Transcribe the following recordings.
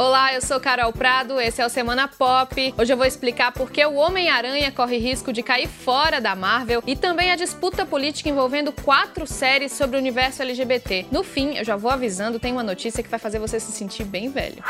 Olá, eu sou Carol Prado, esse é o Semana Pop. Hoje eu vou explicar por que o Homem-Aranha corre risco de cair fora da Marvel e também a disputa política envolvendo quatro séries sobre o universo LGBT. No fim, eu já vou avisando, tem uma notícia que vai fazer você se sentir bem velho.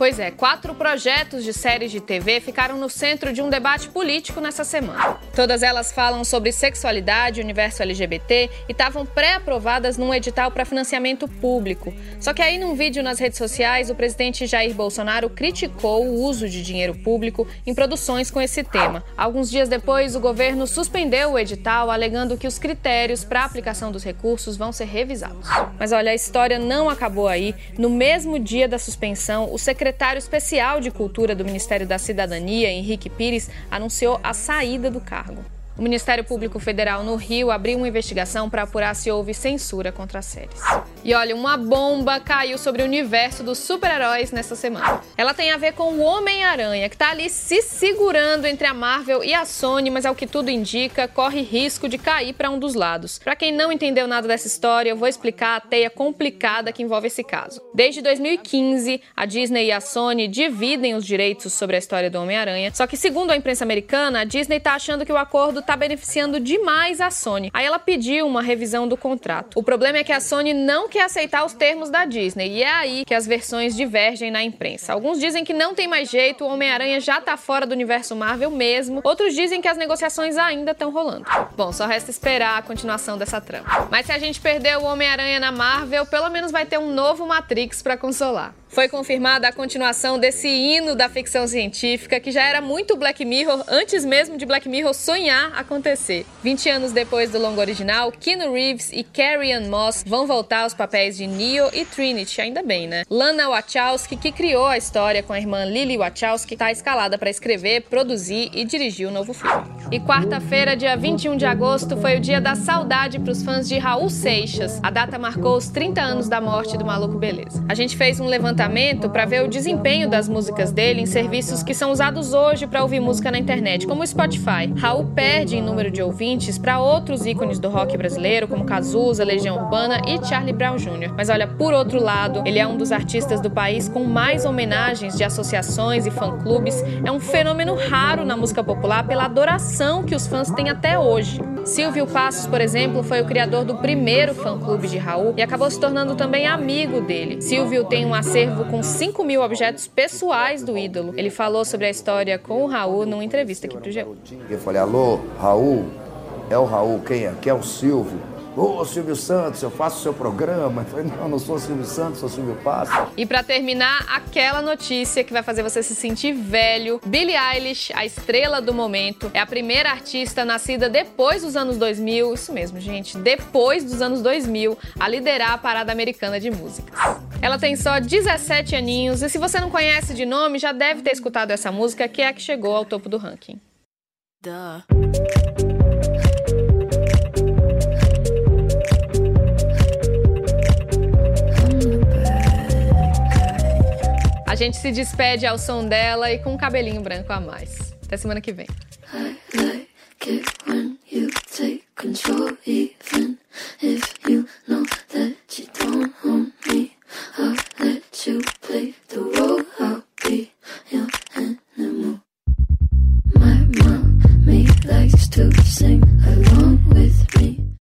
Pois é, quatro projetos de séries de TV ficaram no centro de um debate político nessa semana. Todas elas falam sobre sexualidade, universo LGBT e estavam pré-aprovadas num edital para financiamento público. Só que aí, num vídeo nas redes sociais, o presidente Jair Bolsonaro criticou o uso de dinheiro público em produções com esse tema. Alguns dias depois, o governo suspendeu o edital, alegando que os critérios para aplicação dos recursos vão ser revisados. Mas olha, a história não acabou aí. No mesmo dia da suspensão, o secretário secretário especial de Cultura do Ministério da Cidadania, Henrique Pires, anunciou a saída do cargo. O Ministério Público Federal no Rio abriu uma investigação para apurar se houve censura contra as séries. E olha, uma bomba caiu sobre o universo dos super-heróis nessa semana. Ela tem a ver com o Homem-Aranha, que está ali se segurando entre a Marvel e a Sony, mas ao que tudo indica, corre risco de cair para um dos lados. Para quem não entendeu nada dessa história, eu vou explicar a teia complicada que envolve esse caso. Desde 2015, a Disney e a Sony dividem os direitos sobre a história do Homem-Aranha, só que segundo a imprensa americana, a Disney está achando que o acordo está beneficiando demais a Sony. Aí ela pediu uma revisão do contrato. O problema é que a Sony não quer aceitar os termos da Disney e é aí que as versões divergem na imprensa. Alguns dizem que não tem mais jeito, o Homem-Aranha já tá fora do universo Marvel mesmo. Outros dizem que as negociações ainda estão rolando. Bom, só resta esperar a continuação dessa trama. Mas se a gente perder o Homem-Aranha na Marvel, pelo menos vai ter um novo Matrix para consolar. Foi confirmada a continuação desse hino da ficção científica que já era muito Black Mirror antes mesmo de Black Mirror sonhar acontecer. 20 anos depois do longo original, Keanu Reeves e Carrie-Anne Moss vão voltar aos papéis de Neo e Trinity, ainda bem, né? Lana Wachowski, que criou a história com a irmã Lily Wachowski, está escalada para escrever, produzir e dirigir o novo filme. E quarta-feira, dia 21 de agosto, foi o dia da saudade para os fãs de Raul Seixas. A data marcou os 30 anos da morte do maluco beleza. A gente fez um levantamento para ver o desempenho das músicas dele em serviços que são usados hoje para ouvir música na internet, como o Spotify. Raul perde em número de ouvintes para outros ícones do rock brasileiro, como Cazuza, Legião Urbana e Charlie Brown Jr. Mas olha, por outro lado, ele é um dos artistas do país com mais homenagens de associações e fã-clubes. É um fenômeno raro na música popular pela adoração que os fãs têm até hoje. Silvio Passos, por exemplo, foi o criador do primeiro fã-clube de Raul e acabou se tornando também amigo dele. Silvio tem um acervo com 5 mil objetos pessoais do ídolo. Ele falou sobre a história com o Raul numa entrevista aqui pro G1. Eu falei, alô, Raul? É o Raul, quem é? Quem é o Silvio? Ô, Silvio Santos, eu faço o seu programa. Eu falei, não, não sou Silvio Santos, sou Silvio Passos. E para terminar, aquela notícia que vai fazer você se sentir velho, Billie Eilish, a estrela do momento, é a primeira artista nascida depois dos anos 2000, isso mesmo, gente, depois dos anos 2000, a liderar a parada americana de música. Ela tem só 17 aninhos e se você não conhece de nome, já deve ter escutado essa música que é a que chegou ao topo do ranking. Duh. Gente se despede ao som dela e com um cabelinho branco a mais. Até semana que vem. I like